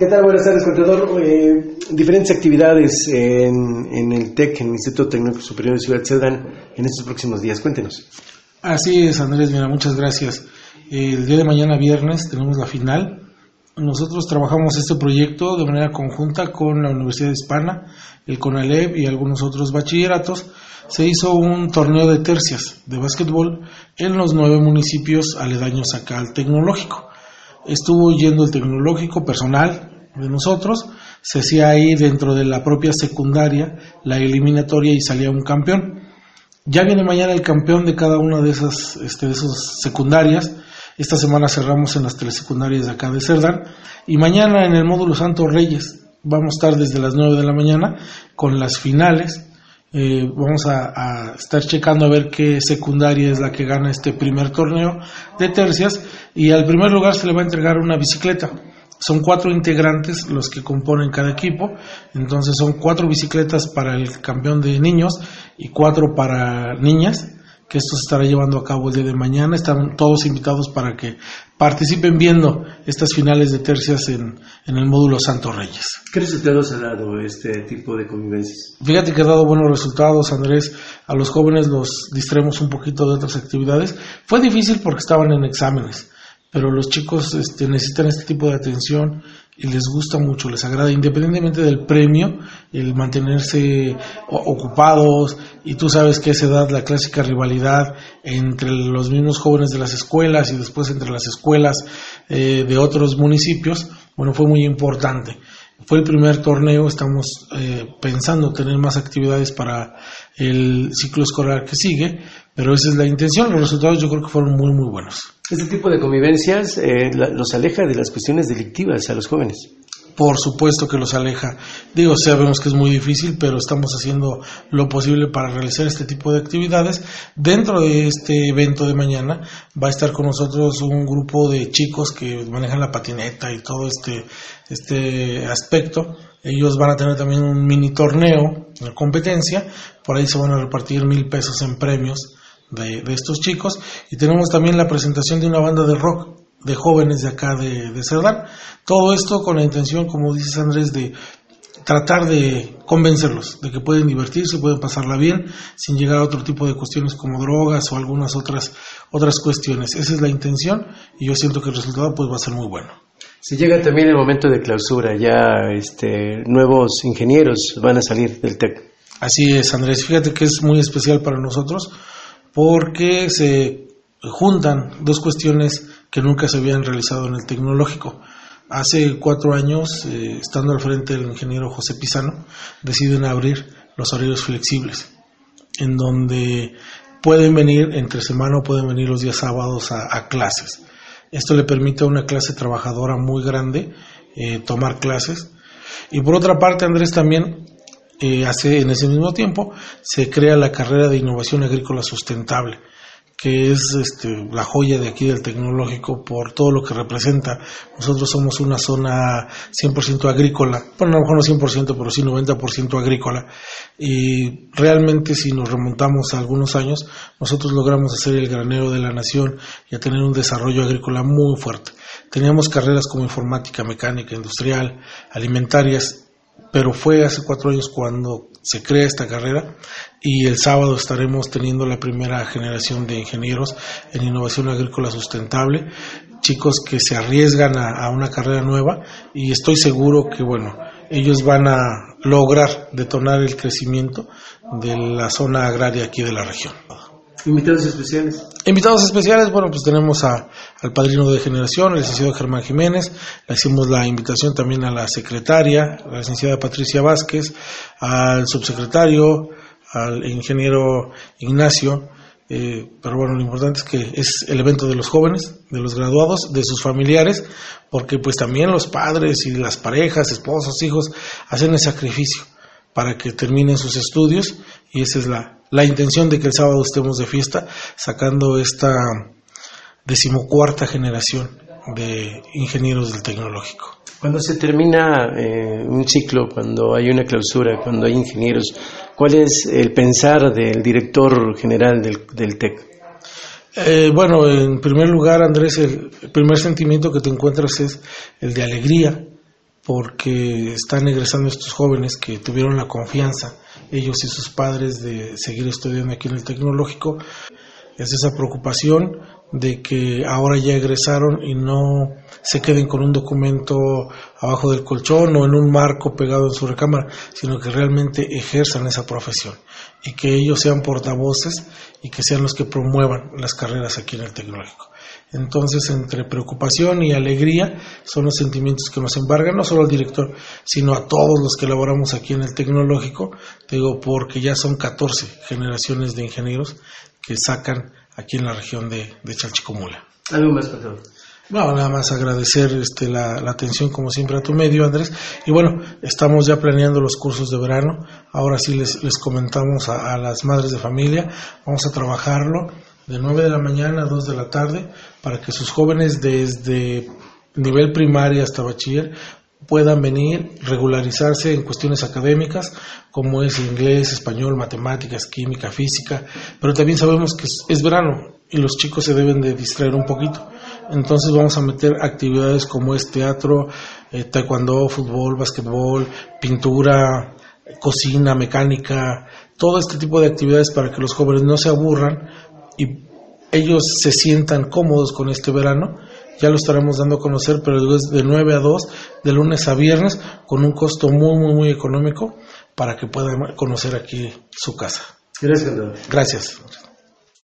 ¿Qué tal? Buenas tardes, contador. Eh, diferentes actividades en, el TEC, en el Instituto Tecnológico Superior de Ciudad Cerdán, en estos próximos días. Cuéntenos. Así es, Andrés, mira, muchas gracias. El día de mañana, viernes, tenemos la final. Nosotros trabajamos este proyecto de manera conjunta con la Universidad Hispana, el CONALEP y algunos otros bachilleratos. Se hizo un torneo de tercias de básquetbol en los nueve municipios aledaños acá al tecnológico. Estuvo yendo el tecnológico personal, de nosotros, se hacía ahí dentro de la propia secundaria la eliminatoria y salía un campeón. Ya viene mañana el campeón de cada una de esas, este, de esas secundarias. Esta semana cerramos en las tres secundarias de acá de Cerdán. Y mañana en el módulo Santos Reyes vamos a estar desde las 9 de la mañana con las finales. Eh, vamos a, a, estar checando a ver qué secundaria es la que gana este primer torneo de tercias. Y al primer lugar se le va a entregar una bicicleta son cuatro integrantes los que componen cada equipo, entonces son cuatro bicicletas para el campeón de niños y cuatro para niñas, que esto se estará llevando a cabo el día de mañana. Están todos invitados para que participen viendo estas finales de tercias en, en el módulo Santos Reyes. ¿Qué resultados ha dado este tipo de convivencias? Fíjate que ha dado buenos resultados, Andrés. A los jóvenes los distraemos un poquito de otras actividades. Fue difícil porque estaban en exámenes pero los chicos este, necesitan este tipo de atención y les gusta mucho, les agrada, independientemente del premio, el mantenerse ocupados y tú sabes que a esa edad la clásica rivalidad entre los mismos jóvenes de las escuelas y después entre las escuelas eh, de otros municipios, bueno, fue muy importante. Fue el primer torneo, estamos eh, pensando tener más actividades para el ciclo escolar que sigue, pero esa es la intención, los resultados yo creo que fueron muy, muy buenos. Este tipo de convivencias eh, los aleja de las cuestiones delictivas a los jóvenes. Por supuesto que los aleja. Digo, sabemos que es muy difícil, pero estamos haciendo lo posible para realizar este tipo de actividades. Dentro de este evento de mañana va a estar con nosotros un grupo de chicos que manejan la patineta y todo este, este aspecto. Ellos van a tener también un mini torneo, una competencia. Por ahí se van a repartir mil pesos en premios de, estos chicos y tenemos también la presentación de una banda de rock de jóvenes de acá de, de Cerdán. Todo esto con la intención, como dices Andrés, de tratar de convencerlos de que pueden divertirse, pueden pasarla bien, sin llegar a otro tipo de cuestiones como drogas o algunas otras, otras cuestiones. Esa es la intención y yo siento que el resultado pues va a ser muy bueno. Si llega también el momento de clausura, ya este, nuevos ingenieros van a salir del TEC. Así es, Andrés. Fíjate que es muy especial para nosotros porque se juntan dos cuestiones que nunca se habían realizado en el tecnológico. Hace cuatro años, eh, estando al frente del ingeniero José Pizano, deciden abrir los horarios flexibles, en donde pueden venir entre semana o pueden venir los días sábados a, clases. Esto le permite a una clase trabajadora muy grande eh, tomar clases. Y por otra parte, Andrés, también eh, hace en ese mismo tiempo se crea la carrera de innovación agrícola sustentable que es este, la joya de aquí del tecnológico por todo lo que representa. Nosotros somos una zona 100% agrícola, bueno, a lo mejor no 100%, pero sí 90% agrícola. Y realmente si nos remontamos a algunos años, nosotros logramos hacer el granero de la nación y a tener un desarrollo agrícola muy fuerte. Teníamos carreras como informática, mecánica, industrial, alimentarias, pero fue hace cuatro años cuando se crea esta carrera y el sábado estaremos teniendo la primera generación de ingenieros en innovación agrícola sustentable, chicos que se arriesgan a, una carrera nueva y estoy seguro que bueno, ellos van a lograr detonar el crecimiento de la zona agraria aquí de la región. Invitados especiales. Invitados especiales, bueno, pues tenemos a, al padrino de generación, el licenciado Germán Jiménez, le hicimos la invitación también a la secretaria, la licenciada Patricia Vázquez, al subsecretario, al ingeniero Ignacio, eh, pero bueno, lo importante es que es el evento de los jóvenes, de los graduados, de sus familiares, porque pues también los padres y las parejas, esposos, hijos, hacen el sacrificio para que terminen sus estudios y esa es la, la intención de que el sábado estemos de fiesta sacando esta decimocuarta generación de ingenieros del tecnológico. Cuando se termina eh, un ciclo, cuando hay una clausura, cuando hay ingenieros, ¿cuál es el pensar del director general del, del TEC? Eh, bueno, en primer lugar, Andrés, el primer sentimiento que te encuentras es el de alegría, porque están egresando estos jóvenes que tuvieron la confianza, ellos y sus padres, de seguir estudiando aquí en el tecnológico. Es esa preocupación de que ahora ya egresaron y no se queden con un documento abajo del colchón o en un marco pegado en su recámara, sino que realmente ejerzan esa profesión y que ellos sean portavoces y que sean los que promuevan las carreras aquí en el tecnológico. Entonces, entre preocupación y alegría son los sentimientos que nos embargan, no solo al director, sino a todos los que laboramos aquí en el tecnológico, digo, porque ya son 14 generaciones de ingenieros que sacan aquí en la región de, de Chalchicomula. ¿Algo más, por favor? No, nada más agradecer este, la, atención como siempre a tu medio, Andrés. Y bueno, estamos ya planeando los cursos de verano. Ahora sí les, les comentamos a, a las madres de familia. Vamos a trabajarlo de 9 de la mañana a 2 de la tarde para que sus jóvenes desde nivel primaria hasta bachiller puedan venir, regularizarse en cuestiones académicas, como es inglés, español, matemáticas, química, física, pero también sabemos que es, verano y los chicos se deben de distraer un poquito. Entonces vamos a meter actividades como es teatro, eh, taekwondo, fútbol, básquetbol, pintura, cocina, mecánica, todo este tipo de actividades para que los jóvenes no se aburran y ellos se sientan cómodos con este verano ya lo estaremos dando a conocer, pero es de 9 a 2, de lunes a viernes, con un costo muy, muy, muy económico para que puedan conocer aquí su casa. Gracias, Gracias.